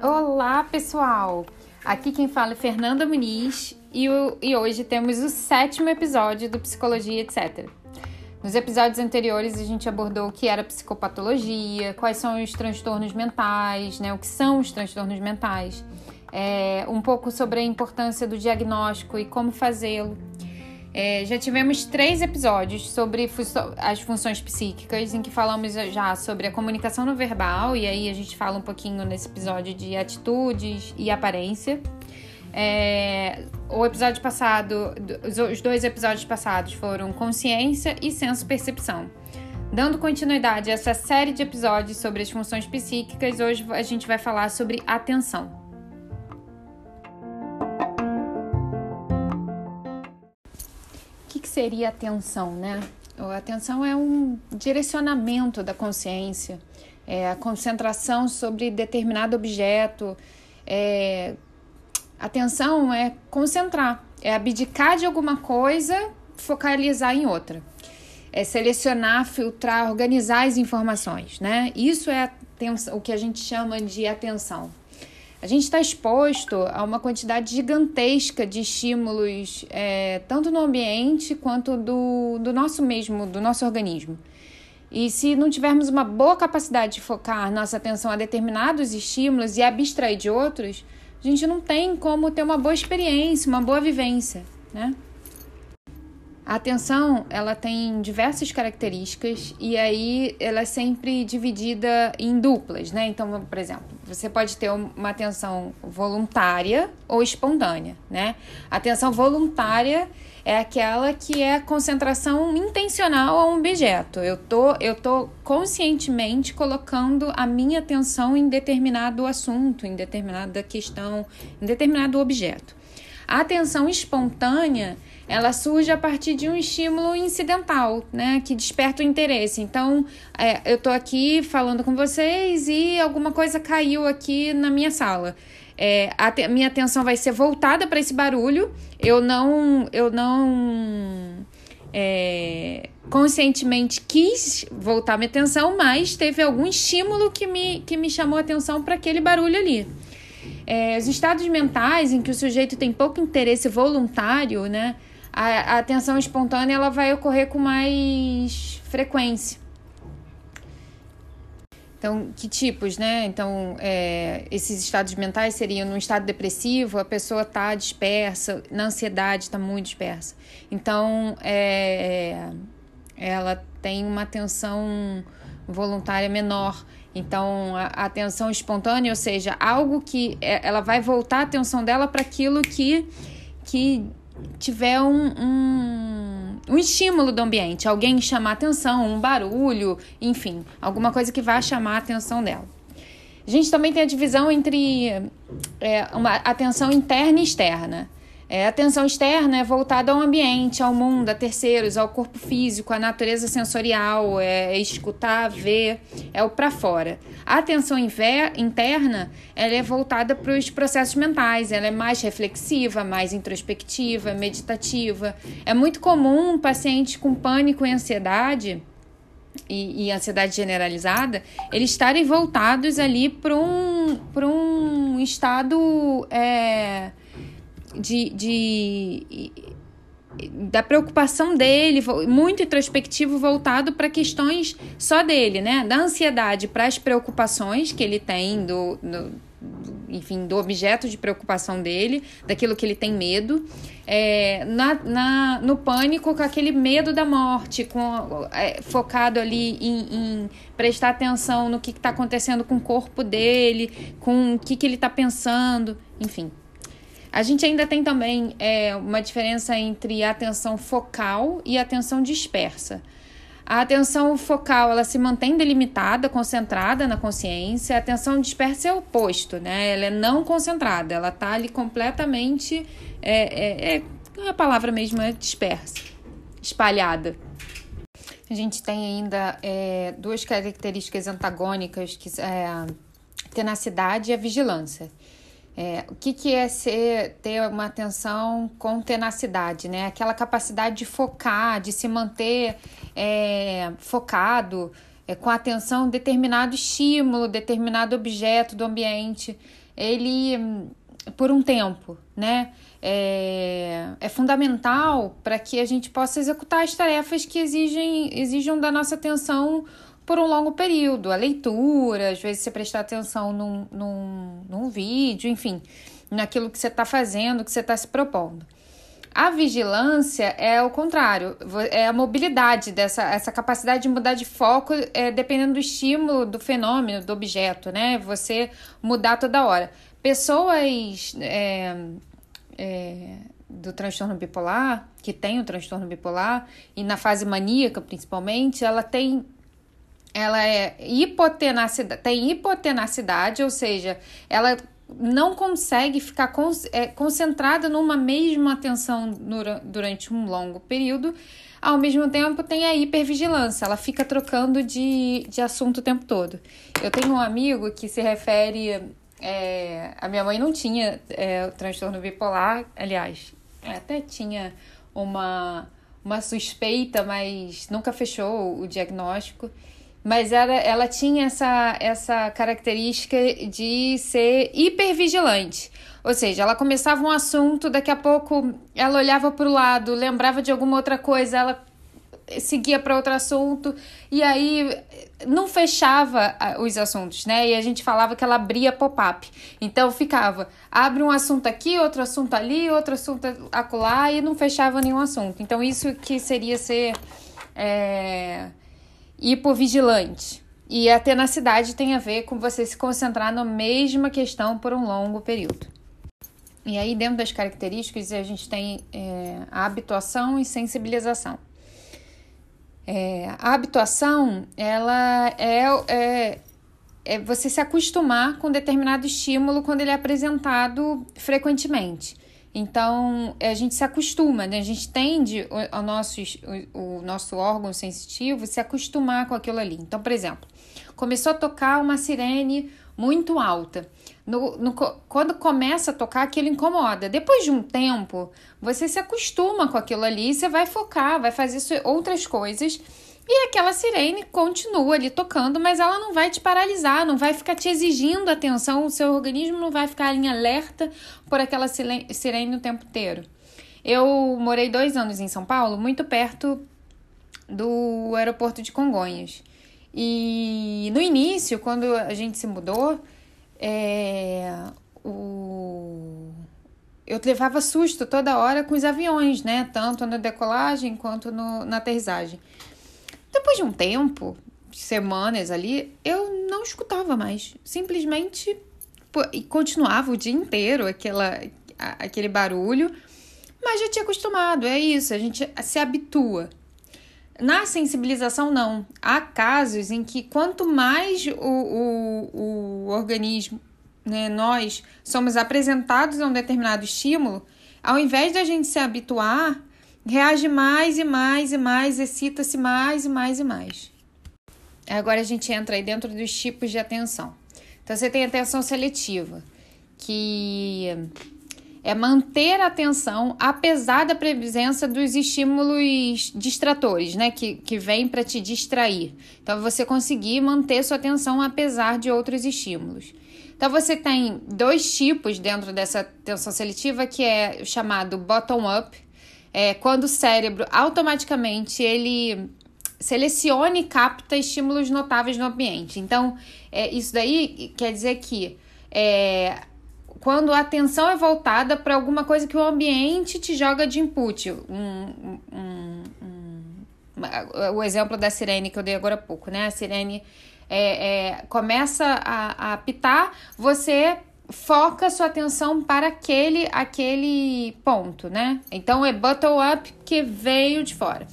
Olá, pessoal! Aqui quem fala é Fernanda Muniz e, o, e hoje temos o sétimo episódio do Psicologia, etc. Nos episódios anteriores a gente abordou o que era psicopatologia, quais são os transtornos mentais, né? O que são os transtornos mentais, é, um pouco sobre a importância do diagnóstico e como fazê-lo. É, já tivemos três episódios sobre as funções psíquicas, em que falamos já sobre a comunicação no verbal, e aí a gente fala um pouquinho nesse episódio de atitudes e aparência. É, o episódio passado, os dois episódios passados foram consciência e senso-percepção. Dando continuidade a essa série de episódios sobre as funções psíquicas, hoje a gente vai falar sobre atenção. Seria atenção, né? A atenção é um direcionamento da consciência, é a concentração sobre determinado objeto. É... Atenção é concentrar, é abdicar de alguma coisa, focalizar em outra. É selecionar, filtrar, organizar as informações, né? Isso é o que a gente chama de atenção. A gente está exposto a uma quantidade gigantesca de estímulos, é, tanto no ambiente quanto do, do nosso mesmo, do nosso organismo. E se não tivermos uma boa capacidade de focar nossa atenção a determinados estímulos e abstrair de outros, a gente não tem como ter uma boa experiência, uma boa vivência, né? A atenção, ela tem diversas características e aí ela é sempre dividida em duplas, né? Então, por exemplo, você pode ter uma atenção voluntária ou espontânea, né? A atenção voluntária é aquela que é concentração intencional a um objeto. Eu tô, eu tô conscientemente colocando a minha atenção em determinado assunto, em determinada questão, em determinado objeto. A atenção espontânea ela surge a partir de um estímulo incidental, né, que desperta o interesse. Então, é, eu estou aqui falando com vocês e alguma coisa caiu aqui na minha sala. É, a te, minha atenção vai ser voltada para esse barulho. Eu não, eu não é, conscientemente quis voltar minha atenção, mas teve algum estímulo que me, que me chamou a atenção para aquele barulho ali. É, os estados mentais em que o sujeito tem pouco interesse voluntário, né? A, a atenção espontânea ela vai ocorrer com mais frequência. Então, que tipos, né? Então, é, esses estados mentais seriam no estado depressivo, a pessoa está dispersa, na ansiedade está muito dispersa. Então, é, ela tem uma atenção voluntária menor. Então, a, atenção espontânea, ou seja, algo que é, ela vai voltar a atenção dela para aquilo que, que tiver um, um, um, estímulo do ambiente, alguém chamar atenção, um barulho, enfim, alguma coisa que vá chamar a atenção dela. A gente também tem a divisão entre é, uma atenção interna e externa. É, a atenção externa é voltada ao ambiente, ao mundo, a terceiros, ao corpo físico, à natureza sensorial, é, é escutar, ver, é o para fora. A atenção interna ela é voltada para os processos mentais, ela é mais reflexiva, mais introspectiva, meditativa. É muito comum pacientes com pânico e ansiedade e, e, ansiedade generalizada, eles estarem voltados ali para um, um estado é, de, de da preocupação dele, muito introspectivo, voltado para questões só dele, né? Da ansiedade para as preocupações que ele tem do, do, enfim, do objeto de preocupação dele, daquilo que ele tem medo, é, na, na, no pânico com aquele medo da morte, com, é, focado ali em, em, prestar atenção no que está acontecendo com o corpo dele, com o que, que ele está pensando, enfim. A gente ainda tem também é, uma diferença entre atenção focal e atenção dispersa. A atenção focal ela se mantém delimitada, concentrada na consciência. A atenção dispersa é o oposto, né? Ela é não concentrada, ela está ali completamente. É, é, é, a palavra mesmo é dispersa, espalhada. A gente tem ainda é, duas características antagônicas, que é a tenacidade e a vigilância. É, o que, que é ser, ter uma atenção com tenacidade, né? Aquela capacidade de focar, de se manter é, focado, é, com atenção em determinado estímulo, determinado objeto do ambiente. Ele, por um tempo, né? É, é fundamental para que a gente possa executar as tarefas que exigem, exijam da nossa atenção por um longo período. A leitura, às vezes você prestar atenção num, num, num vídeo, enfim, naquilo que você está fazendo, que você está se propondo. A vigilância é o contrário, é a mobilidade dessa essa capacidade de mudar de foco é, dependendo do estímulo, do fenômeno, do objeto, né? Você mudar toda hora. Pessoas é, é, do transtorno bipolar, que tem o transtorno bipolar, e na fase maníaca principalmente, ela tem ela é hipotenacidade, tem hipotenacidade, ou seja, ela não consegue ficar con é, concentrada numa mesma atenção durante um longo período. Ao mesmo tempo, tem a hipervigilância, ela fica trocando de, de assunto o tempo todo. Eu tenho um amigo que se refere. É, a minha mãe não tinha é, o transtorno bipolar, aliás, até tinha uma, uma suspeita, mas nunca fechou o diagnóstico mas era, ela tinha essa, essa característica de ser hipervigilante. Ou seja, ela começava um assunto, daqui a pouco ela olhava para o lado, lembrava de alguma outra coisa, ela seguia para outro assunto e aí não fechava os assuntos, né? E a gente falava que ela abria pop-up. Então ficava, abre um assunto aqui, outro assunto ali, outro assunto acolá e não fechava nenhum assunto. Então isso que seria ser é, hipovigilante. E a tenacidade tem a ver com você se concentrar na mesma questão por um longo período. E aí, dentro das características, a gente tem é, a habituação e sensibilização. É, a habituação, ela é, é, é você se acostumar com determinado estímulo quando ele é apresentado frequentemente. Então, a gente se acostuma, né? A gente tende o, nosso, o, o nosso órgão sensitivo se acostumar com aquilo ali. Então, por exemplo, começou a tocar uma sirene muito alta. No, no, quando começa a tocar, aquilo incomoda. Depois de um tempo, você se acostuma com aquilo ali, você vai focar, vai fazer outras coisas e aquela sirene continua ali tocando, mas ela não vai te paralisar, não vai ficar te exigindo atenção, o seu organismo não vai ficar em alerta por aquela sirene o tempo inteiro. Eu morei dois anos em São Paulo, muito perto do aeroporto de Congonhas. E no início, quando a gente se mudou, é, o... eu levava susto toda hora com os aviões, né? Tanto na decolagem quanto no, na aterrissagem. Depois de um tempo, semanas ali, eu não escutava mais. Simplesmente e continuava o dia inteiro aquela, aquele barulho, mas já tinha acostumado. É isso, a gente se habitua. Na sensibilização, não. Há casos em que quanto mais o, o, o organismo, né, nós somos apresentados a um determinado estímulo, ao invés da gente se habituar, reage mais e mais e mais, excita-se mais e mais e mais. Agora a gente entra aí dentro dos tipos de atenção. Então você tem atenção seletiva, que é manter a atenção apesar da presença dos estímulos distratores, né, que, que vêm para te distrair. Então você conseguir manter sua atenção apesar de outros estímulos. Então você tem dois tipos dentro dessa atenção seletiva que é chamado bottom up, é, quando o cérebro automaticamente ele seleciona e capta estímulos notáveis no ambiente. Então, é, isso daí quer dizer que é, quando a atenção é voltada para alguma coisa que o ambiente te joga de input, um, um, um, o exemplo da sirene que eu dei agora há pouco, né? A sirene é, é, começa a, a apitar, você foca sua atenção para aquele aquele ponto, né? Então é bottom up que veio de fora.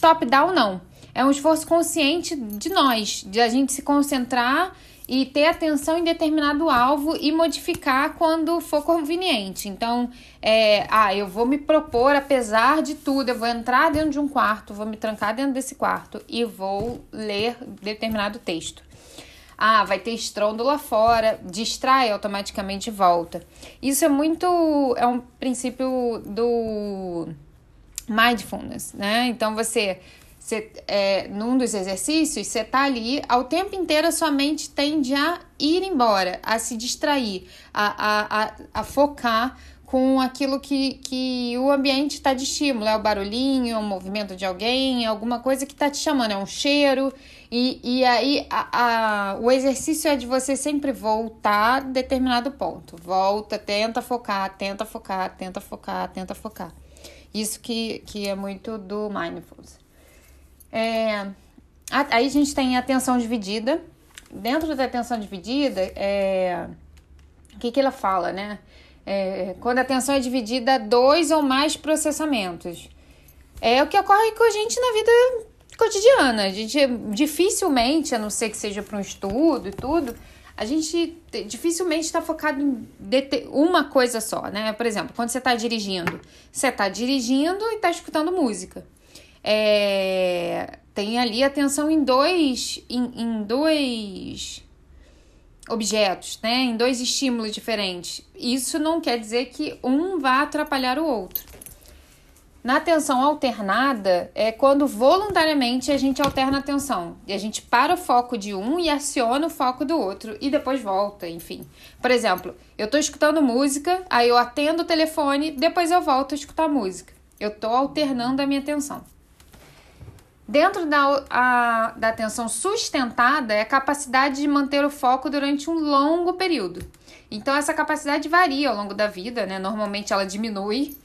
Top down não. É um esforço consciente de nós, de a gente se concentrar e ter atenção em determinado alvo e modificar quando for conveniente. Então, é, ah, eu vou me propor, apesar de tudo, eu vou entrar dentro de um quarto, vou me trancar dentro desse quarto e vou ler determinado texto. Ah, vai ter estrondo lá fora, distrai automaticamente volta. Isso é muito. É um princípio do mindfulness, né? Então você. Você, é, num dos exercícios, você tá ali, ao tempo inteiro a sua mente tende a ir embora, a se distrair, a, a, a, a focar com aquilo que, que o ambiente está de estímulo. É o barulhinho, é o movimento de alguém, é alguma coisa que está te chamando, é um cheiro. E, e aí a, a, o exercício é de você sempre voltar a determinado ponto. Volta, tenta focar, tenta focar, tenta focar, tenta focar. Isso que, que é muito do mindfulness. É, aí a gente tem a atenção dividida. Dentro da atenção dividida, é, o que, que ela fala, né? É, quando a atenção é dividida dois ou mais processamentos. É o que ocorre com a gente na vida cotidiana. A gente dificilmente, a não ser que seja para um estudo e tudo, a gente dificilmente está focado em uma coisa só, né? Por exemplo, quando você está dirigindo, você está dirigindo e está escutando música. É, tem ali atenção em dois, em, em dois objetos, né, em dois estímulos diferentes. Isso não quer dizer que um vá atrapalhar o outro. Na atenção alternada é quando voluntariamente a gente alterna a atenção. E a gente para o foco de um e aciona o foco do outro e depois volta, enfim. Por exemplo, eu estou escutando música, aí eu atendo o telefone, depois eu volto a escutar música. Eu estou alternando a minha atenção. Dentro da, a, da atenção sustentada é a capacidade de manter o foco durante um longo período. Então, essa capacidade varia ao longo da vida, né? Normalmente ela diminui.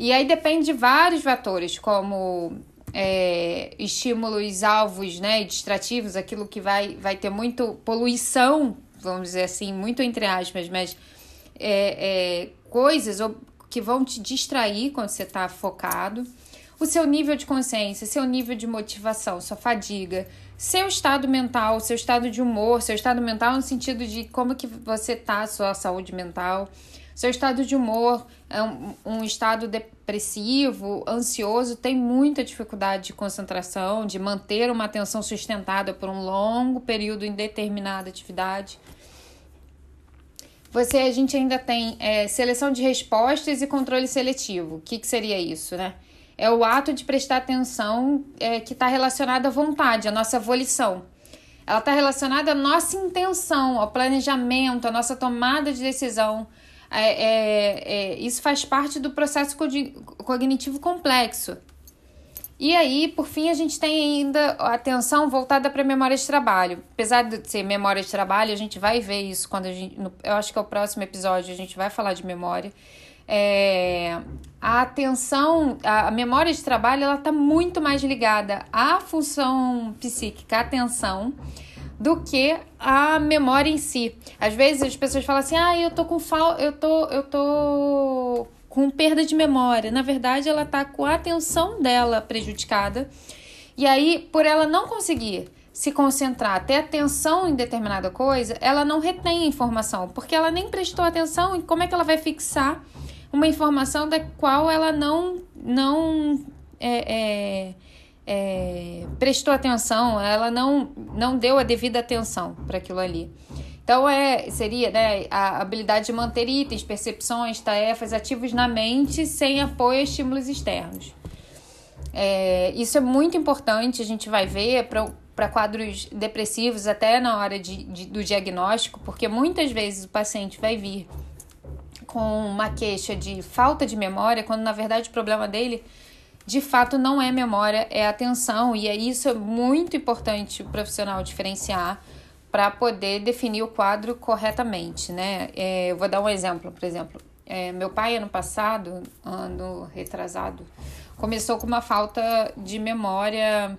E aí depende de vários fatores, como é, estímulos alvos né, distrativos, aquilo que vai, vai ter muito poluição, vamos dizer assim, muito entre aspas, mas é, é, coisas que vão te distrair quando você está focado. O seu nível de consciência, seu nível de motivação, sua fadiga, seu estado mental, seu estado de humor, seu estado mental no sentido de como que você tá, sua saúde mental, seu estado de humor é um, um estado depressivo, ansioso, tem muita dificuldade de concentração, de manter uma atenção sustentada por um longo período em determinada atividade. Você, a gente ainda tem é, seleção de respostas e controle seletivo. O que, que seria isso, né? é o ato de prestar atenção é, que está relacionado à vontade, à nossa volição. Ela está relacionada à nossa intenção, ao planejamento, à nossa tomada de decisão. É, é, é, isso faz parte do processo cognitivo complexo. E aí, por fim, a gente tem ainda a atenção voltada para a memória de trabalho. Apesar de ser memória de trabalho, a gente vai ver isso quando a gente. No, eu acho que é o próximo episódio, a gente vai falar de memória é, a atenção, a memória de trabalho, ela está muito mais ligada à função psíquica, à atenção, do que a memória em si. Às vezes as pessoas falam assim: "Ah, eu tô com fal eu tô eu tô com perda de memória". Na verdade, ela tá com a atenção dela prejudicada. E aí, por ela não conseguir se concentrar, ter atenção em determinada coisa, ela não retém a informação, porque ela nem prestou atenção em como é que ela vai fixar uma informação da qual ela não, não é, é, é, prestou atenção, ela não, não deu a devida atenção para aquilo ali. Então, é, seria né, a habilidade de manter itens, percepções, tarefas ativos na mente sem apoio a estímulos externos. É, isso é muito importante, a gente vai ver para quadros depressivos até na hora de, de, do diagnóstico, porque muitas vezes o paciente vai vir com uma queixa de falta de memória, quando na verdade o problema dele de fato não é memória, é atenção, e é isso é muito importante o profissional diferenciar para poder definir o quadro corretamente, né? É, eu vou dar um exemplo, por exemplo, é, meu pai ano passado, ano retrasado, começou com uma falta de memória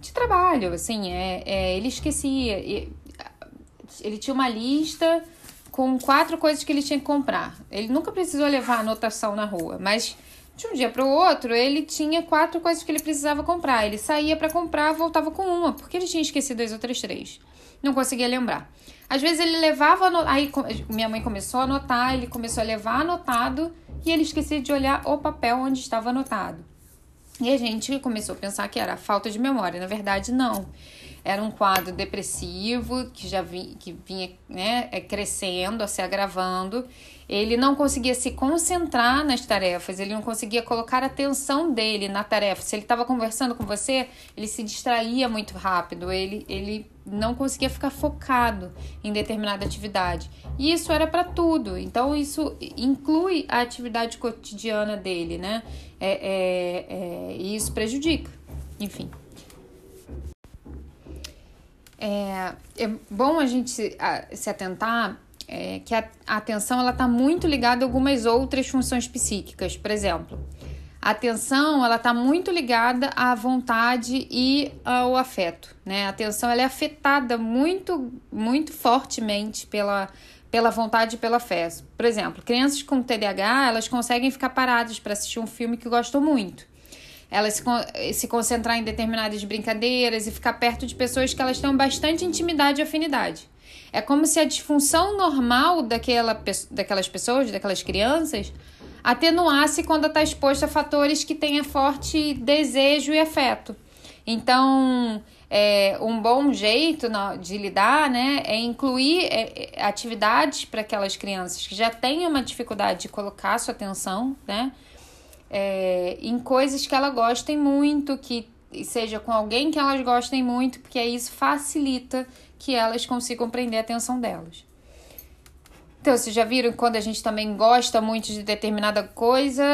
de trabalho, assim, é, é ele esquecia, ele tinha uma lista com quatro coisas que ele tinha que comprar. Ele nunca precisou levar anotação na rua, mas de um dia para o outro ele tinha quatro coisas que ele precisava comprar. Ele saía para comprar, voltava com uma, porque ele tinha esquecido as outras três. Não conseguia lembrar. Às vezes ele levava, aí minha mãe começou a anotar, ele começou a levar anotado e ele esquecia de olhar o papel onde estava anotado. E a gente começou a pensar que era falta de memória, na verdade não era um quadro depressivo que já vi, que vinha né, é, crescendo, se agravando. Ele não conseguia se concentrar nas tarefas, ele não conseguia colocar a atenção dele na tarefa. Se ele estava conversando com você, ele se distraía muito rápido, ele, ele não conseguia ficar focado em determinada atividade. E isso era para tudo. Então, isso inclui a atividade cotidiana dele, né? É, é, é, e isso prejudica. Enfim. É, é bom a gente se, a, se atentar é, que a, a atenção ela está muito ligada a algumas outras funções psíquicas. Por exemplo, a atenção ela está muito ligada à vontade e ao afeto. Né? A atenção ela é afetada muito, muito fortemente pela, pela vontade e pelo afeto. Por exemplo, crianças com TDAH elas conseguem ficar paradas para assistir um filme que gostam muito elas se, se concentrar em determinadas brincadeiras e ficar perto de pessoas que elas têm bastante intimidade e afinidade. É como se a disfunção normal daquela, daquelas pessoas, daquelas crianças, atenuasse quando está exposta a fatores que tenha forte desejo e afeto. Então, é, um bom jeito de lidar né, é incluir é, é atividades para aquelas crianças que já têm uma dificuldade de colocar sua atenção, né? é, em coisas que elas gostem muito, que seja com alguém que elas gostem muito, porque isso facilita que elas consigam prender a atenção delas. Então, vocês já viram quando a gente também gosta muito de determinada coisa,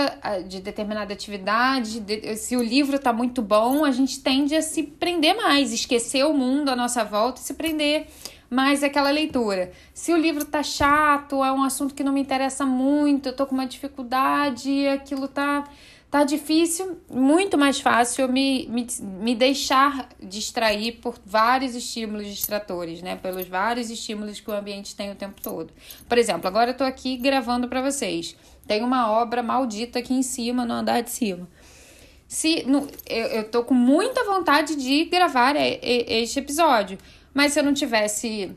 de determinada atividade, de, se o livro está muito bom, a gente tende a se prender mais, esquecer o mundo à nossa volta e se prender mais aquela leitura. Se o livro tá chato, é um assunto que não me interessa muito, eu tô com uma dificuldade, aquilo tá tá difícil, muito mais fácil me, me, me deixar distrair por vários estímulos distratores, né? Pelos vários estímulos que o ambiente tem o tempo todo. Por exemplo, agora eu tô aqui gravando para vocês. Tem uma obra maldita aqui em cima, no andar de cima. Se no, eu, eu tô com muita vontade de gravar este episódio, mas se eu não tivesse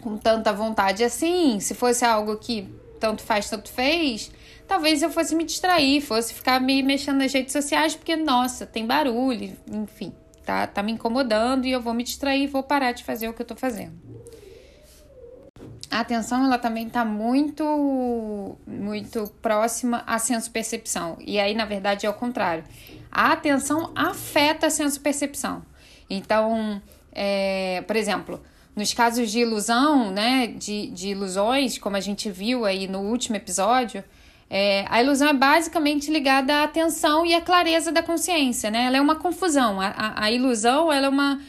com tanta vontade assim, se fosse algo que tanto faz, tanto fez, talvez eu fosse me distrair, fosse ficar me mexendo nas redes sociais, porque, nossa, tem barulho, enfim, tá, tá me incomodando e eu vou me distrair, vou parar de fazer o que eu tô fazendo. A atenção, ela também tá muito, muito próxima à senso-percepção. E aí, na verdade, é o contrário. A atenção afeta a senso-percepção. Então, é, por exemplo, nos casos de ilusão, né, de, de ilusões, como a gente viu aí no último episódio, é, a ilusão é basicamente ligada à atenção e à clareza da consciência, né? Ela é uma confusão. A, a, a ilusão ela é uma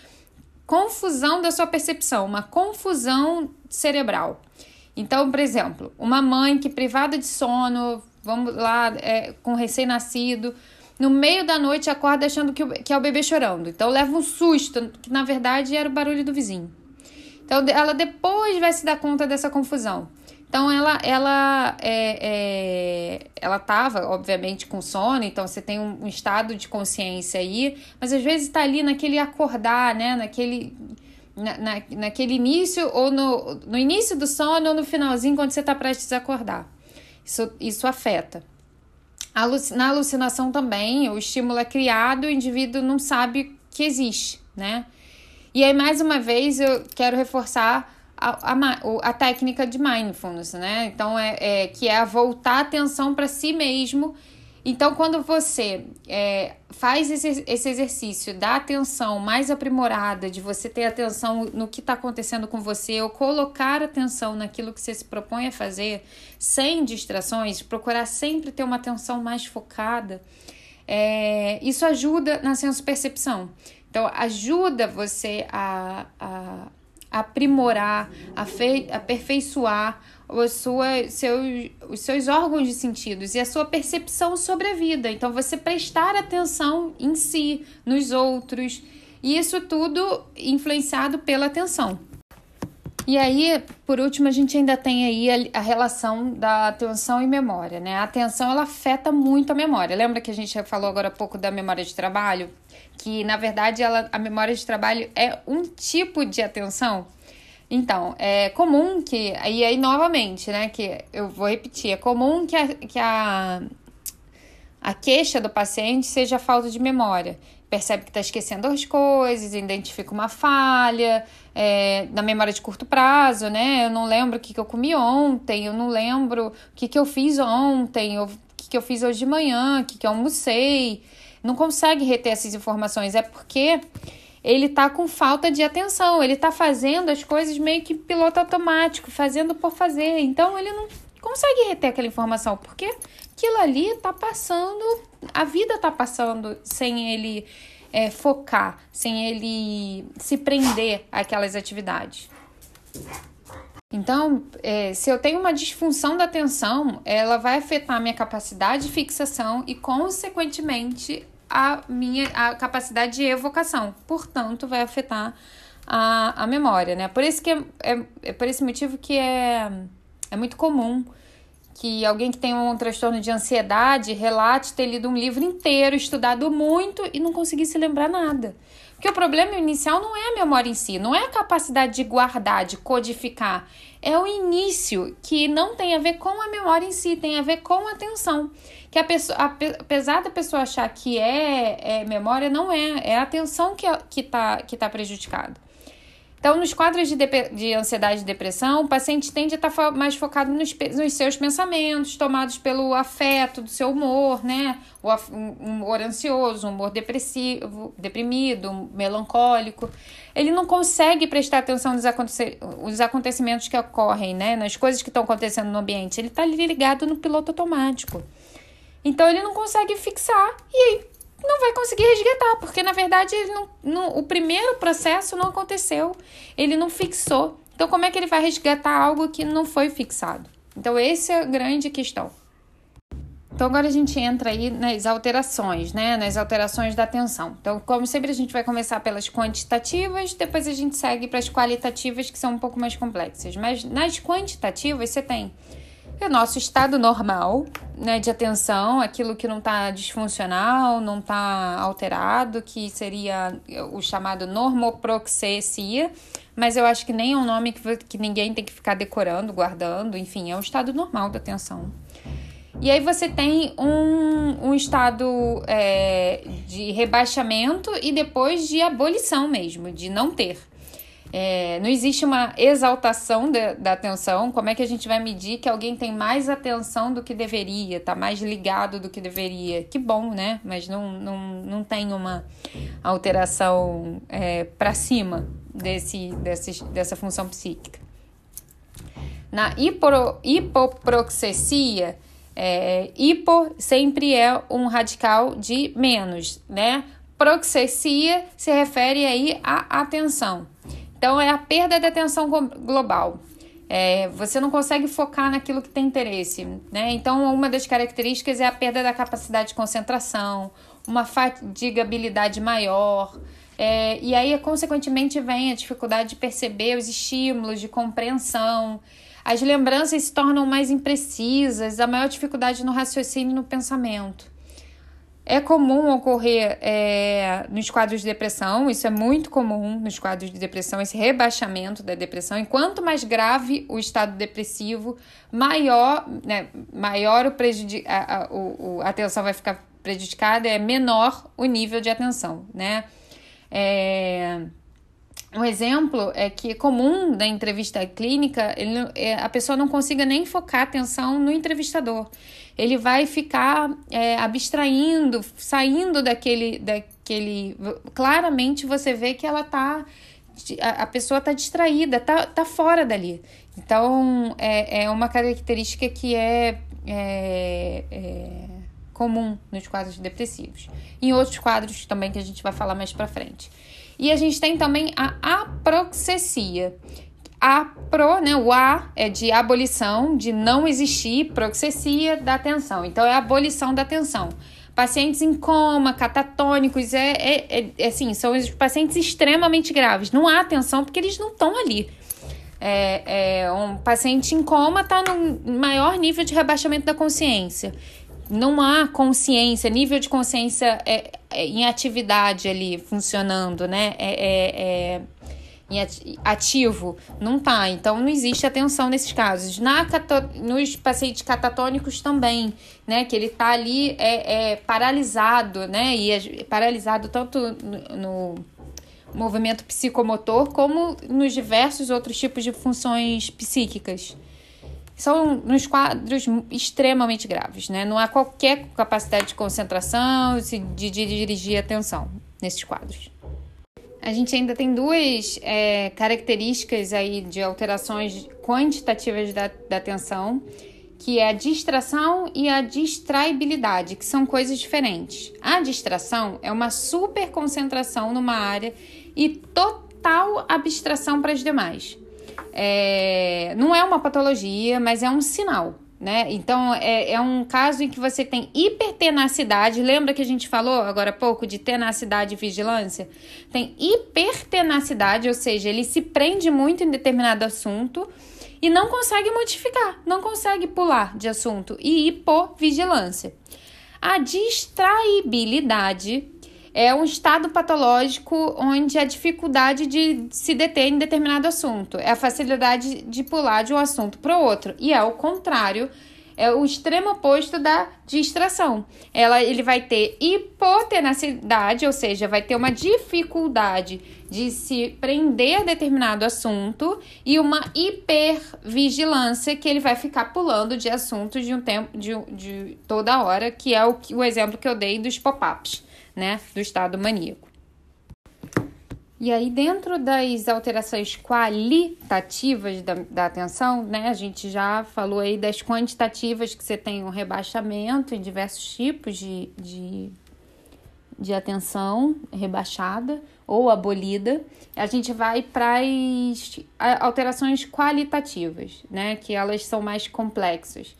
confusão da sua percepção, uma confusão cerebral. Então, por exemplo, uma mãe que privada de sono, vamos lá, é, com recém-nascido, no meio da noite acorda achando que, o, que é o bebê chorando. Então leva um susto, que na verdade era o barulho do vizinho. Então ela depois vai se dar conta dessa confusão. Então ela ela é, é, ela tava obviamente com sono, então você tem um, um estado de consciência aí, mas às vezes está ali naquele acordar, né, naquele na, na, naquele início ou no, no início do sono ou no finalzinho quando você está prestes a acordar. Isso, isso afeta. Na alucinação também, o estímulo é criado, o indivíduo não sabe que existe, né? E aí, mais uma vez, eu quero reforçar a, a, a técnica de mindfulness, né? Então, é, é que é voltar a atenção para si mesmo então, quando você é, faz esse, esse exercício da atenção mais aprimorada, de você ter atenção no que está acontecendo com você, ou colocar atenção naquilo que você se propõe a fazer, sem distrações, procurar sempre ter uma atenção mais focada, é, isso ajuda na senso-percepção. Então, ajuda você a, a aprimorar, aperfeiçoar os, sua, seu, os seus órgãos de sentidos e a sua percepção sobre a vida. Então, você prestar atenção em si, nos outros, e isso tudo influenciado pela atenção. E aí, por último, a gente ainda tem aí a, a, relação da atenção e memória, né? A atenção, ela afeta muito a memória. Lembra que a gente falou agora há pouco da memória de trabalho? Que, na verdade, ela, a memória de trabalho é um tipo de atenção então, é comum que. E aí, novamente, né? Que eu vou repetir: é comum que a, que a, a queixa do paciente seja falta de memória. percebe que está esquecendo as coisas, identifica uma falha é, na memória de curto prazo, né? Eu não lembro o que, que eu comi ontem, eu não lembro o que, que eu fiz ontem, o que, que eu fiz hoje de manhã, o que, que eu almocei. Não consegue reter essas informações. É porque ele tá com falta de atenção, ele tá fazendo as coisas meio que piloto automático, fazendo por fazer. Então ele não consegue reter aquela informação, porque aquilo ali tá passando, a vida tá passando sem ele é, focar, sem ele se prender àquelas atividades. Então, é, se eu tenho uma disfunção da atenção, ela vai afetar a minha capacidade de fixação e, consequentemente, a minha a capacidade de evocação. Portanto, vai afetar a, a memória, né? Por isso que é, é, é por esse motivo que é, é muito comum que alguém que tem um transtorno de ansiedade relate ter lido um livro inteiro, estudado muito e não conseguir se lembrar nada. Porque o problema inicial não é a memória em si, não é a capacidade de guardar, de codificar. É o início, que não tem a ver com a memória em si, tem a ver com a atenção. Que a pessoa, apesar da pessoa achar que é, é memória, não é. É a atenção que, que tá, que tá prejudicada. Então, nos quadros de, de ansiedade e depressão, o paciente tende a estar tá mais focado nos, nos, seus pensamentos, tomados pelo afeto do seu humor, né? O um humor ansioso, um humor depressivo, deprimido, melancólico. Ele não consegue prestar atenção nos, aconte acontecimentos que ocorrem, né? Nas coisas que estão acontecendo no ambiente. Ele está ligado no piloto automático. Então, ele não consegue fixar e não vai conseguir resgatar, porque na verdade ele não, não, o primeiro processo não aconteceu, ele não fixou. Então, como é que ele vai resgatar algo que não foi fixado? Então, essa é a grande questão. Então, agora a gente entra aí nas alterações, né? Nas alterações da atenção. Então, como sempre, a gente vai começar pelas quantitativas, depois a gente segue para as qualitativas, que são um pouco mais complexas. Mas nas quantitativas, você tem é o nosso estado normal né, de atenção, aquilo que não está disfuncional, não está alterado, que seria o chamado normoproxesia, mas eu acho que nem é um nome que, que ninguém tem que ficar decorando, guardando, enfim, é o estado normal da atenção. E aí você tem um, um estado é, de rebaixamento e depois de abolição mesmo, de não ter. É, não existe uma exaltação de, da atenção. Como é que a gente vai medir que alguém tem mais atenção do que deveria, tá mais ligado do que deveria? Que bom, né? Mas não, não, não tem uma alteração é, para cima desse, desse, dessa função psíquica. Na hiporo, hipoproxesia, é, hipo sempre é um radical de menos, né? Proxesia se refere aí à atenção. Então, é a perda da atenção global. É, você não consegue focar naquilo que tem interesse, né? Então, uma das características é a perda da capacidade de concentração, uma fatigabilidade maior, é, e aí, consequentemente, vem a dificuldade de perceber os estímulos, de compreensão. As lembranças se tornam mais imprecisas, a maior dificuldade no raciocínio e no pensamento. É comum ocorrer é, nos quadros de depressão, isso é muito comum nos quadros de depressão, esse rebaixamento da depressão. E quanto mais grave o estado depressivo, maior, né, maior o prejudic a, a, o, a atenção vai ficar prejudicada, é menor o nível de atenção, né? É, um exemplo é que é comum da entrevista clínica ele, é, a pessoa não consiga nem focar a atenção no entrevistador. Ele vai ficar é, abstraindo, saindo daquele, daquele. Claramente você vê que ela tá. A, pessoa está distraída, tá, tá fora dali. Então é, é uma característica que é, é, é comum nos quadros depressivos. Em outros quadros também que a gente vai falar mais para frente. E a gente tem também a aproxesia. A pro, né, o A é de abolição, de não existir, proxesia da atenção. Então, é abolição da atenção. Pacientes em coma, catatônicos, é, é, é, é assim, são os pacientes extremamente graves. Não há atenção porque eles não estão ali. É, é, um paciente em coma está no maior nível de rebaixamento da consciência não há consciência, nível de consciência é, é, em atividade ali funcionando, né? É, é, é ativo? Não tá. Então não existe atenção nesses casos. Na nos pacientes catatônicos também, né? Que ele tá ali é, é paralisado, né? E é paralisado tanto no, no movimento psicomotor como nos diversos outros tipos de funções psíquicas. São nos quadros extremamente graves, né? Não há qualquer capacidade de concentração, de, dirigir atenção nesses quadros. A gente ainda tem duas é, características aí de alterações quantitativas da, da atenção, que é a distração e a distraibilidade, que são coisas diferentes. A distração é uma super concentração numa área e total abstração para as demais. É, não é uma patologia, mas é um sinal né? Então é, é um caso em que você tem hipertenacidade. Lembra que a gente falou agora há pouco de tenacidade e vigilância? Tem hipertenacidade, ou seja, ele se prende muito em determinado assunto e não consegue modificar, não consegue pular de assunto. E hipovigilância. A distraibilidade é um estado patológico onde a dificuldade de se deter em determinado assunto, é a facilidade de pular de um assunto para o outro, e é o contrário, é o extremo oposto da distração. Ela, ele vai ter hipotenacidade, ou seja, vai ter uma dificuldade de se prender a determinado assunto e uma hipervigilância que ele vai ficar pulando de assuntos de um tempo de, de toda hora, que é o, o exemplo que eu dei dos pop-ups né, do estado maníaco. E aí, dentro das alterações qualitativas da, da atenção, né, a gente já falou aí das quantitativas, que você tem um rebaixamento em diversos tipos de, de, de atenção rebaixada ou abolida. A gente vai para as alterações qualitativas, né, que elas são mais complexas.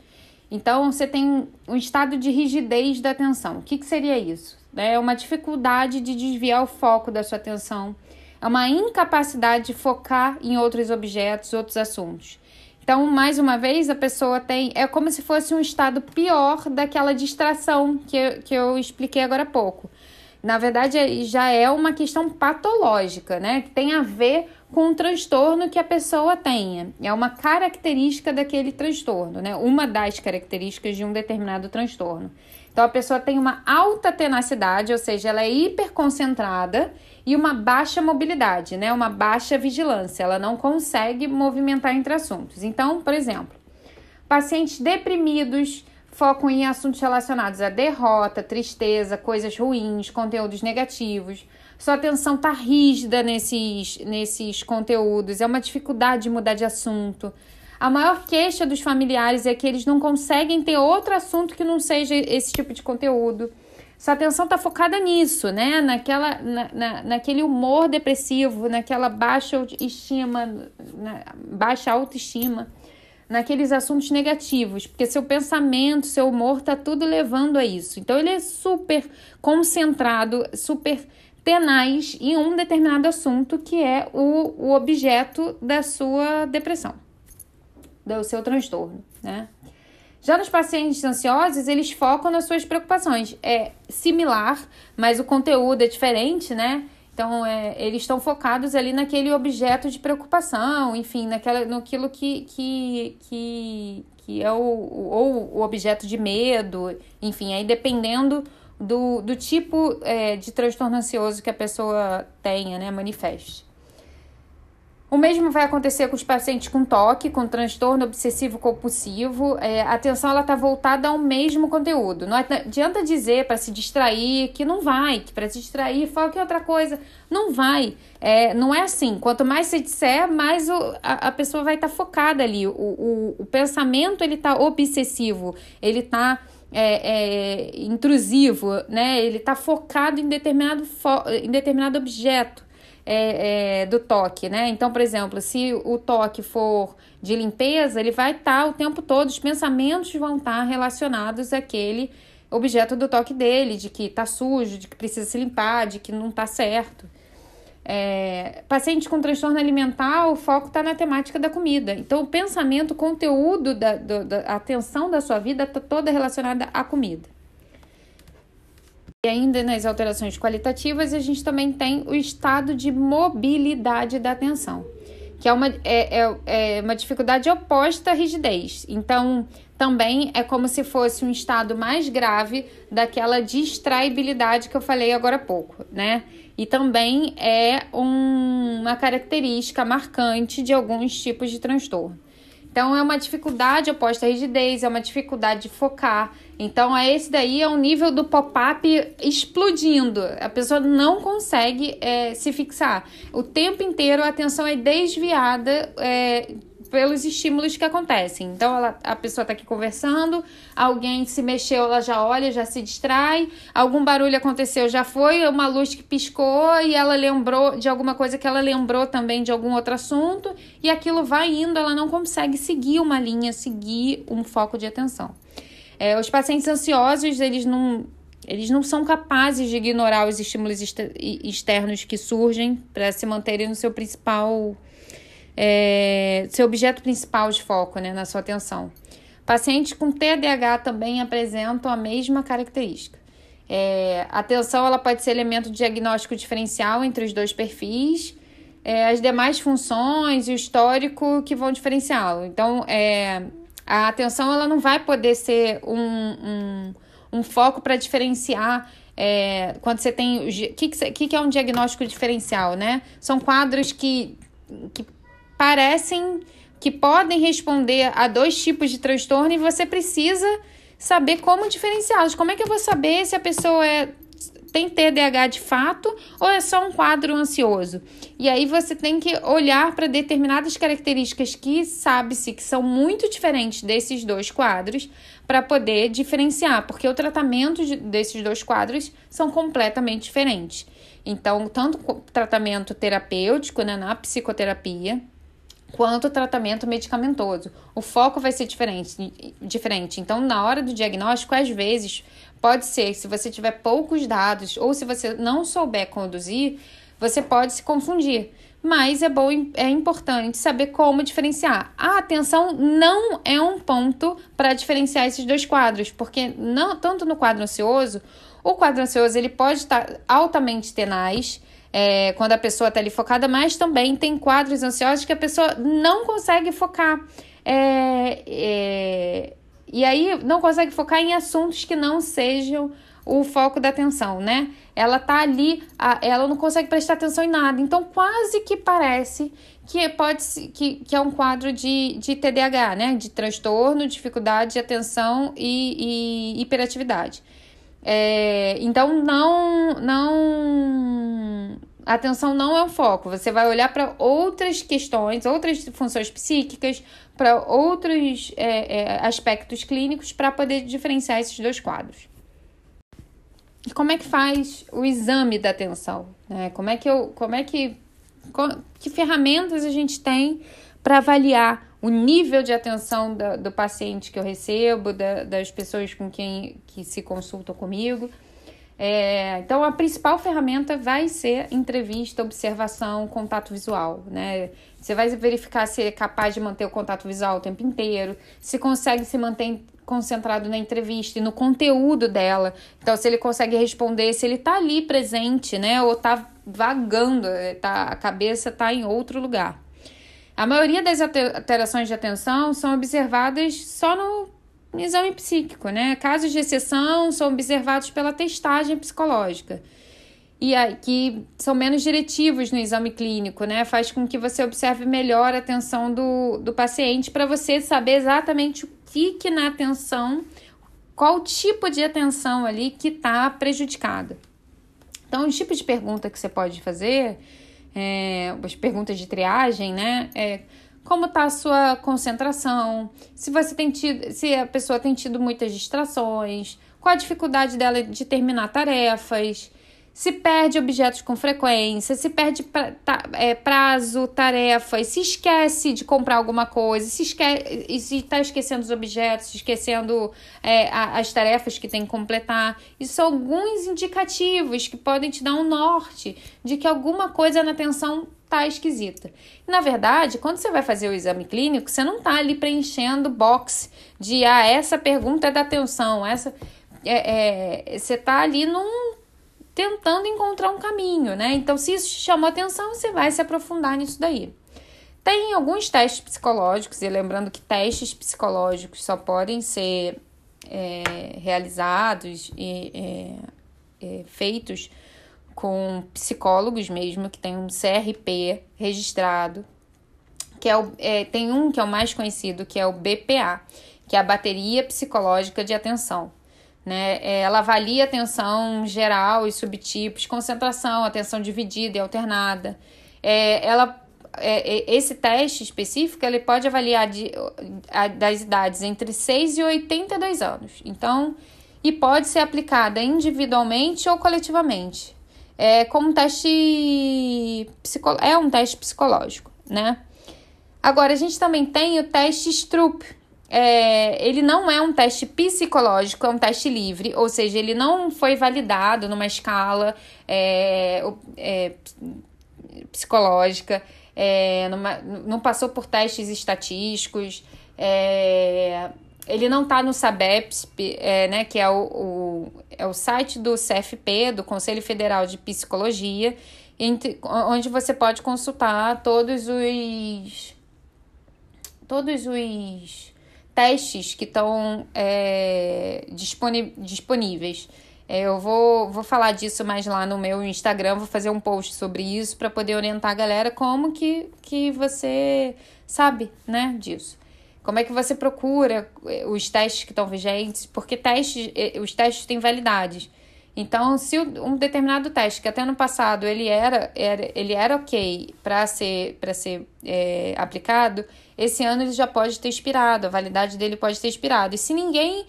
Então, você tem um estado de rigidez da atenção. O que, que seria isso? É uma dificuldade de desviar o foco da sua atenção. É uma incapacidade de focar em outros objetos, outros assuntos. Então, mais uma vez, a pessoa tem. É como se fosse um estado pior daquela distração que eu, que eu expliquei agora há pouco. Na verdade, já é uma questão patológica, né? Que tem a ver com o transtorno que a pessoa tenha. É uma característica daquele transtorno, né? Uma das características de um determinado transtorno. Então a pessoa tem uma alta tenacidade, ou seja, ela é hiperconcentrada e uma baixa mobilidade, né? Uma baixa vigilância. Ela não consegue movimentar entre assuntos. Então, por exemplo, pacientes deprimidos focam em assuntos relacionados à derrota, tristeza, coisas ruins, conteúdos negativos sua atenção está rígida nesses, nesses conteúdos, é uma dificuldade de mudar de assunto. A maior queixa dos familiares é que eles não conseguem ter outro assunto que não seja esse tipo de conteúdo. Sua atenção está focada nisso, né? Naquela, na, na, naquele humor depressivo, naquela baixa estima, na, baixa autoestima, naqueles assuntos negativos, porque seu pensamento, seu humor está tudo levando a isso. Então ele é super concentrado, super tenaz em um determinado assunto que é o, o objeto da sua depressão, do seu transtorno, né? Já nos pacientes ansiosos, eles focam nas suas preocupações. É similar, mas o conteúdo é diferente, né? Então, é, eles estão focados ali naquele objeto de preocupação, enfim, naquela, naquilo que, que, que, que é o, ou o objeto de medo, enfim, aí dependendo do, do tipo é, de transtorno ansioso que a pessoa tenha, né, manifeste. O mesmo vai acontecer com os pacientes com toque, com transtorno obsessivo compulsivo. É, a atenção está voltada ao mesmo conteúdo. Não adianta dizer para se distrair que não vai, que para se distrair foca em outra coisa. Não vai. É, não é assim. Quanto mais você disser, mais o, a, a pessoa vai estar tá focada ali. O, o, o pensamento ele está obsessivo, ele está é, é, intrusivo, né? Ele está focado em determinado, fo em determinado objeto é, é, do toque, né? Então, por exemplo, se o toque for de limpeza, ele vai estar tá o tempo todo, os pensamentos vão estar tá relacionados àquele objeto do toque dele, de que está sujo, de que precisa se limpar, de que não está certo. É, paciente com transtorno alimentar, o foco está na temática da comida. Então, o pensamento, o conteúdo, da, da, da atenção da sua vida está toda relacionada à comida. E ainda nas alterações qualitativas, a gente também tem o estado de mobilidade da atenção, que é uma, é, é, é uma dificuldade oposta à rigidez. Então, também é como se fosse um estado mais grave daquela distraibilidade que eu falei agora há pouco, né? E também é um, uma característica marcante de alguns tipos de transtorno. Então, é uma dificuldade oposta à rigidez, é uma dificuldade de focar. Então, esse daí é o nível do pop-up explodindo. A pessoa não consegue é, se fixar. O tempo inteiro a atenção é desviada é, pelos estímulos que acontecem. Então, ela, a pessoa está aqui conversando, alguém se mexeu, ela já olha, já se distrai, algum barulho aconteceu, já foi, uma luz que piscou e ela lembrou de alguma coisa que ela lembrou também de algum outro assunto, e aquilo vai indo, ela não consegue seguir uma linha, seguir um foco de atenção. É, os pacientes ansiosos, eles não, eles não são capazes de ignorar os estímulos externos que surgem para se manterem no seu principal é, seu objeto principal de foco né, na sua atenção. Pacientes com TDAH também apresentam a mesma característica. É, a atenção ela pode ser elemento diagnóstico diferencial entre os dois perfis, é, as demais funções e o histórico que vão diferenciá-lo. Então, é, a atenção ela não vai poder ser um, um, um foco para diferenciar é, quando você tem. O que, que, que é um diagnóstico diferencial, né? São quadros que, que parecem que podem responder a dois tipos de transtorno e você precisa saber como diferenciá-los. Como é que eu vou saber se a pessoa é, tem TDAH de fato ou é só um quadro ansioso? E aí você tem que olhar para determinadas características que sabe-se que são muito diferentes desses dois quadros para poder diferenciar, porque o tratamento de, desses dois quadros são completamente diferentes. Então, tanto tratamento terapêutico né, na psicoterapia, quanto o tratamento medicamentoso. O foco vai ser diferente, diferente. Então, na hora do diagnóstico, às vezes, pode ser, se você tiver poucos dados ou se você não souber conduzir, você pode se confundir. Mas é bom, é importante saber como diferenciar. A atenção não é um ponto para diferenciar esses dois quadros, porque não tanto no quadro ansioso, o quadro ansioso ele pode estar altamente tenaz, é, quando a pessoa está ali focada, mas também tem quadros ansiosos que a pessoa não consegue focar. É, é, e aí não consegue focar em assuntos que não sejam o foco da atenção, né? Ela tá ali, ela não consegue prestar atenção em nada. Então, quase que parece que pode que, que é um quadro de, de TDAH, né? De transtorno, dificuldade de atenção e, e hiperatividade. É, então, não, não. Atenção não é o foco. Você vai olhar para outras questões, outras funções psíquicas, para outros é, é, aspectos clínicos para poder diferenciar esses dois quadros. E como é que faz o exame da atenção? Né? Como é que eu. Como é que. Que ferramentas a gente tem para avaliar o nível de atenção do, do paciente que eu recebo, da, das pessoas com quem que se consultam comigo. É, então, a principal ferramenta vai ser entrevista, observação, contato visual, né? Você vai verificar se é capaz de manter o contato visual o tempo inteiro, se consegue se manter concentrado na entrevista e no conteúdo dela. Então, se ele consegue responder, se ele tá ali presente, né? Ou tá vagando, tá, a cabeça tá em outro lugar. A maioria das alterações de atenção são observadas só no exame psíquico, né? Casos de exceção são observados pela testagem psicológica. E aí, que são menos diretivos no exame clínico, né? Faz com que você observe melhor a atenção do, do paciente para você saber exatamente o que, que na atenção, qual tipo de atenção ali que está prejudicada. Então, o tipo de pergunta que você pode fazer é, as perguntas de triagem, né? É, como está a sua concentração, se você tem tido, se a pessoa tem tido muitas distrações, qual a dificuldade dela de terminar tarefas, se perde objetos com frequência, se perde pra, tá, é, prazo, tarefas, se esquece de comprar alguma coisa, se está esquecendo os objetos, esquecendo é, a, as tarefas que tem que completar. Isso são alguns indicativos que podem te dar um norte de que alguma coisa na atenção tá esquisita. Na verdade, quando você vai fazer o exame clínico, você não tá ali preenchendo box de ah, essa pergunta é da atenção, essa é, é, você tá ali num tentando encontrar um caminho, né? Então, se isso te chamou atenção, você vai se aprofundar nisso daí. Tem alguns testes psicológicos, e lembrando que testes psicológicos só podem ser é, realizados e é, é, feitos com psicólogos mesmo, que tem um CRP registrado, que é o, é, tem um que é o mais conhecido, que é o BPA, que é a bateria psicológica de atenção. Né? É, ela avalia atenção geral e subtipos, concentração, atenção dividida e alternada. É, ela, é, é esse teste específico ele pode avaliar de, a, das idades entre 6 e 82 anos. Então, e pode ser aplicada individualmente ou coletivamente. É como um teste é um teste psicológico, né? Agora a gente também tem o teste Stroop, é, ele não é um teste psicológico, é um teste livre, ou seja, ele não foi validado numa escala é, é, psicológica, é, numa, não passou por testes estatísticos, é, ele não está no SABEPS, é, né, que é o, o, é o site do CFP, do Conselho Federal de Psicologia, entre, onde você pode consultar todos os todos os testes que estão é, disponíveis. É, eu vou, vou falar disso mais lá no meu Instagram, vou fazer um post sobre isso para poder orientar a galera como que, que você sabe né, disso. Como é que você procura é, os testes que estão vigentes, porque testes, é, os testes têm validades. Então, se um determinado teste, que até no passado ele era, era, ele era ok para ser, pra ser é, aplicado, esse ano ele já pode ter expirado, a validade dele pode ter expirado. E se ninguém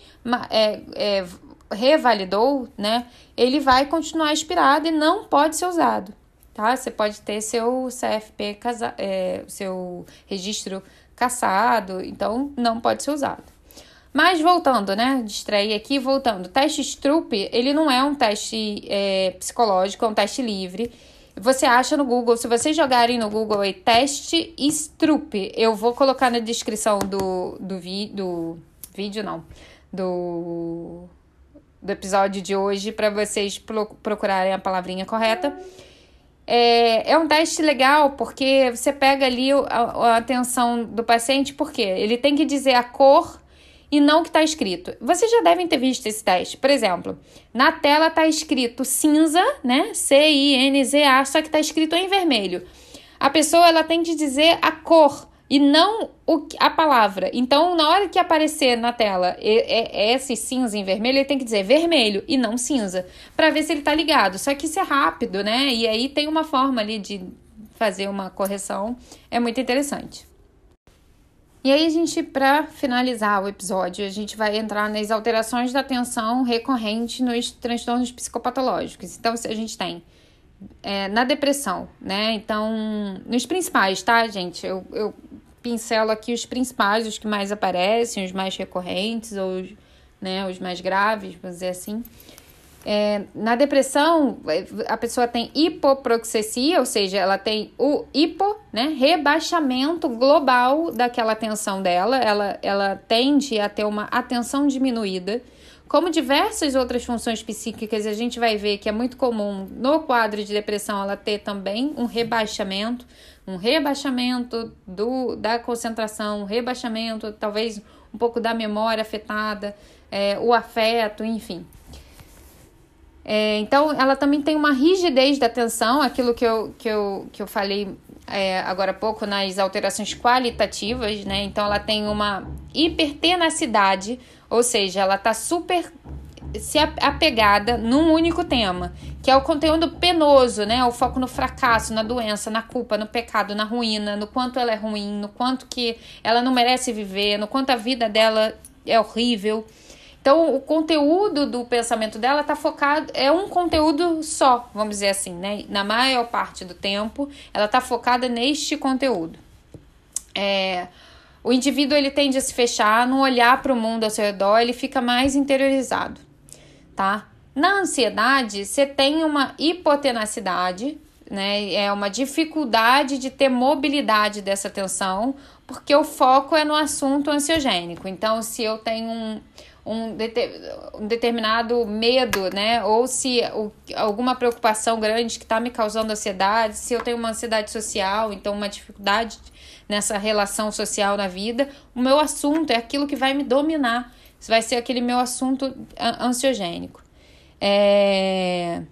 é, é, revalidou, né, ele vai continuar expirado e não pode ser usado. Tá? Você pode ter seu CFP, casa, é, seu registro caçado, então não pode ser usado. Mas voltando, né? Distrair aqui, voltando. O teste Stroop, ele não é um teste é, psicológico, é um teste livre. Você acha no Google, se vocês jogarem no Google aí, teste Stroop, eu vou colocar na descrição do, do, vi, do vídeo, não, do, do episódio de hoje, para vocês procurarem a palavrinha correta. É, é um teste legal porque você pega ali a, a atenção do paciente, porque ele tem que dizer a cor e não o que está escrito. Vocês já devem ter visto esse teste. Por exemplo, na tela está escrito cinza, né? C-I-N-Z-A, só que está escrito em vermelho. A pessoa ela tem que dizer a cor e não o, a palavra. Então, na hora que aparecer na tela esse cinza em vermelho, ele tem que dizer vermelho e não cinza, para ver se ele está ligado. Só que isso é rápido, né? E aí tem uma forma ali de fazer uma correção. É muito interessante. E aí a gente, para finalizar o episódio, a gente vai entrar nas alterações da atenção recorrente nos transtornos psicopatológicos. Então, se a gente tem é, na depressão, né? Então, nos principais, tá, gente? Eu, eu pincelo aqui os principais, os que mais aparecem, os mais recorrentes, ou né, os mais graves, vamos dizer assim. É, na depressão, a pessoa tem hipoproxessia, ou seja, ela tem o hipo, né, rebaixamento global daquela atenção dela, ela, ela tende a ter uma atenção diminuída. Como diversas outras funções psíquicas, a gente vai ver que é muito comum no quadro de depressão ela ter também um rebaixamento, um rebaixamento do, da concentração, um rebaixamento, talvez um pouco da memória afetada, é, o afeto, enfim. É, então, ela também tem uma rigidez da atenção, aquilo que eu, que eu, que eu falei é, agora há pouco nas alterações qualitativas, né? Então, ela tem uma hipertenacidade, ou seja, ela está super se apegada num único tema, que é o conteúdo penoso, né? O foco no fracasso, na doença, na culpa, no pecado, na ruína, no quanto ela é ruim, no quanto que ela não merece viver, no quanto a vida dela é horrível. Então, o conteúdo do pensamento dela está focado, é um conteúdo só, vamos dizer assim, né? Na maior parte do tempo, ela está focada neste conteúdo. É, o indivíduo ele tende a se fechar, não olhar para o mundo ao seu redor, ele fica mais interiorizado, tá? Na ansiedade, você tem uma hipotenacidade, né? É uma dificuldade de ter mobilidade dessa atenção, porque o foco é no assunto ansiogênico. Então, se eu tenho um, um, determinado medo, né? Ou se alguma preocupação grande que está me causando ansiedade, se eu tenho uma ansiedade social, então uma dificuldade nessa relação social na vida, o meu assunto é aquilo que vai me dominar. Isso vai ser aquele meu assunto ansiogênico. É...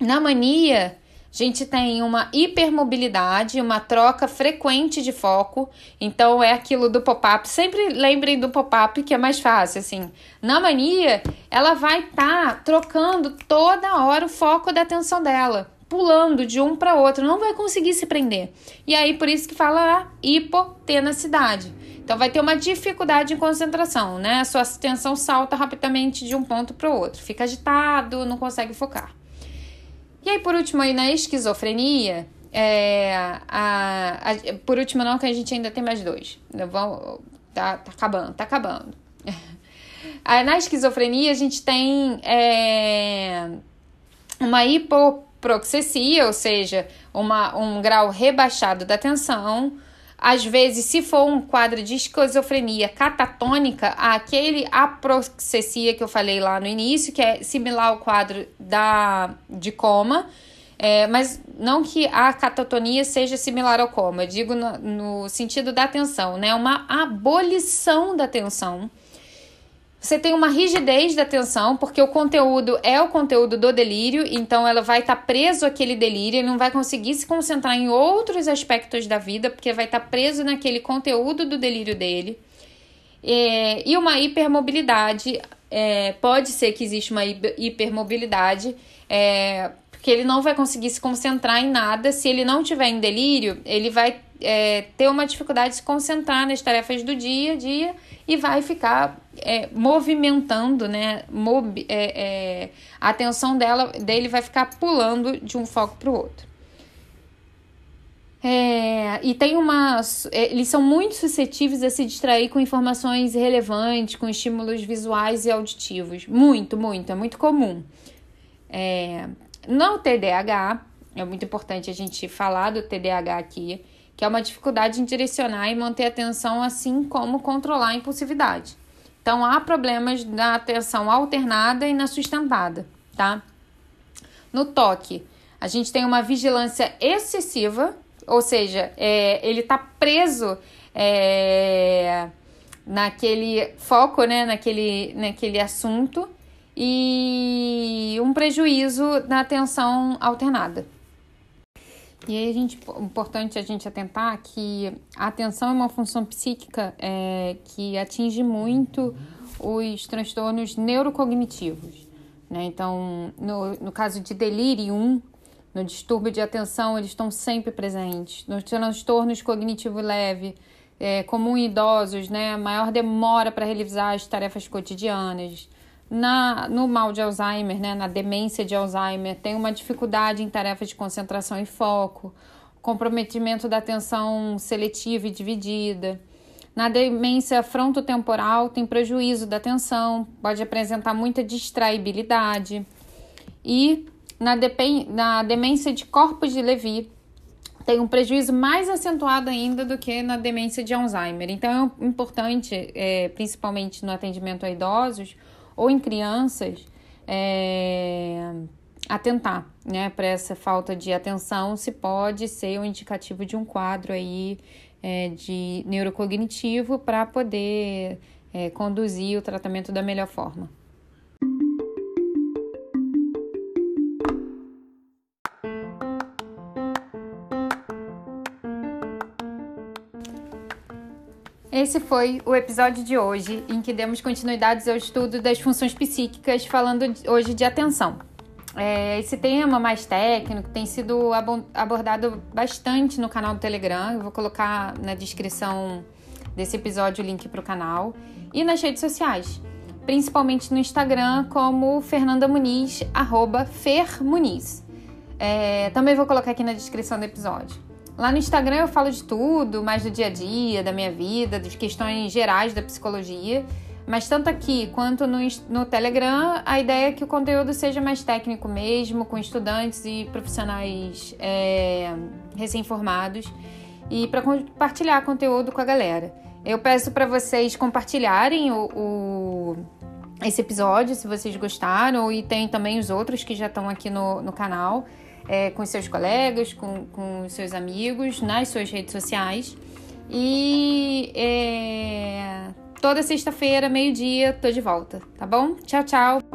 Na mania, a gente tem uma hipermobilidade, uma troca frequente de foco. Então é aquilo do pop-up. Sempre lembrem do pop-up que é mais fácil, assim. Na mania, ela vai estar tá trocando toda hora o foco da atenção dela, pulando de um para outro, não vai conseguir se prender. E aí por isso que fala a hipotenacidade. Então vai ter uma dificuldade em concentração, né? A sua atenção salta rapidamente de um ponto para o outro, fica agitado, não consegue focar. E aí, por último, aí na esquizofrenia, é, a, a, por último, não, que a gente ainda tem mais dois. Vamos, tá, tá acabando, tá acabando. na esquizofrenia, a gente tem é, uma hipoproxessia, ou seja, uma, um grau rebaixado da tensão às vezes, se for um quadro de esquizofrenia catatônica, aquele aproxessia que eu falei lá no início, que é similar ao quadro da, de coma, é, mas não que a catatonia seja similar ao coma, digo no, no sentido da atenção, né? Uma abolição da atenção você tem uma rigidez da atenção, porque o conteúdo é o conteúdo do delírio, então ela vai estar tá preso àquele delírio, ele não vai conseguir se concentrar em outros aspectos da vida, porque vai estar tá preso naquele conteúdo do delírio dele. É, e uma hipermobilidade, é, pode ser que exista uma hipermobilidade, é, porque ele não vai conseguir se concentrar em nada. Se ele não tiver em delírio, ele vai é, ter uma dificuldade de se concentrar nas tarefas do dia a dia e vai ficar é, movimentando, né? Mob, é, é, a atenção dela, dele vai ficar pulando de um foco para o outro. É, e tem uma. É, eles são muito suscetíveis a se distrair com informações relevantes, com estímulos visuais e auditivos. Muito, muito, é muito comum. É, no TDAH, é muito importante a gente falar do TDAH aqui, que é uma dificuldade em direcionar e manter atenção, assim como controlar a impulsividade. Então, há problemas na atenção alternada e na sustentada, tá? No toque, a gente tem uma vigilância excessiva, ou seja, é, ele está preso é, naquele foco, né, naquele, naquele assunto, e um prejuízo na atenção alternada. E aí, a gente, importante a gente atentar que a atenção é uma função psíquica é, que atinge muito os transtornos neurocognitivos. Né? Então, no, no caso de delírio, no distúrbio de atenção, eles estão sempre presentes. Nos transtornos cognitivo leve, é, comum em idosos, né? maior demora para realizar as tarefas cotidianas na, no mal de Alzheimer, né, na demência de Alzheimer, tem uma dificuldade em tarefas de concentração e foco, comprometimento da atenção seletiva e dividida. Na demência frontotemporal, tem prejuízo da atenção, pode apresentar muita distraibilidade. E na, na demência de corpos de Levy, tem um prejuízo mais acentuado ainda do que na demência de Alzheimer. Então, é importante, é, principalmente no atendimento a idosos, ou em crianças, é, atentar né, para essa falta de atenção, se pode ser um indicativo de um quadro aí é, de neurocognitivo para poder é, conduzir o tratamento da melhor forma. Esse foi o episódio de hoje, em que demos continuidade ao estudo das funções psíquicas, falando hoje de atenção. É, esse tema mais técnico tem sido abordado bastante no canal do Telegram. Eu vou colocar na descrição desse episódio o link para o canal e nas redes sociais, principalmente no Instagram, como Fernanda Muniz, arroba Fer Muniz. É, também vou colocar aqui na descrição do episódio. Lá no Instagram eu falo de tudo, mais do dia a dia, da minha vida, de questões gerais da psicologia. Mas tanto aqui quanto no, no Telegram, a ideia é que o conteúdo seja mais técnico mesmo, com estudantes e profissionais é, recém-formados, e para compartilhar conteúdo com a galera. Eu peço para vocês compartilharem o, o, esse episódio, se vocês gostaram, e tem também os outros que já estão aqui no, no canal, é, com seus colegas, com, com seus amigos, nas suas redes sociais. E é, toda sexta-feira, meio-dia, tô de volta, tá bom? Tchau, tchau.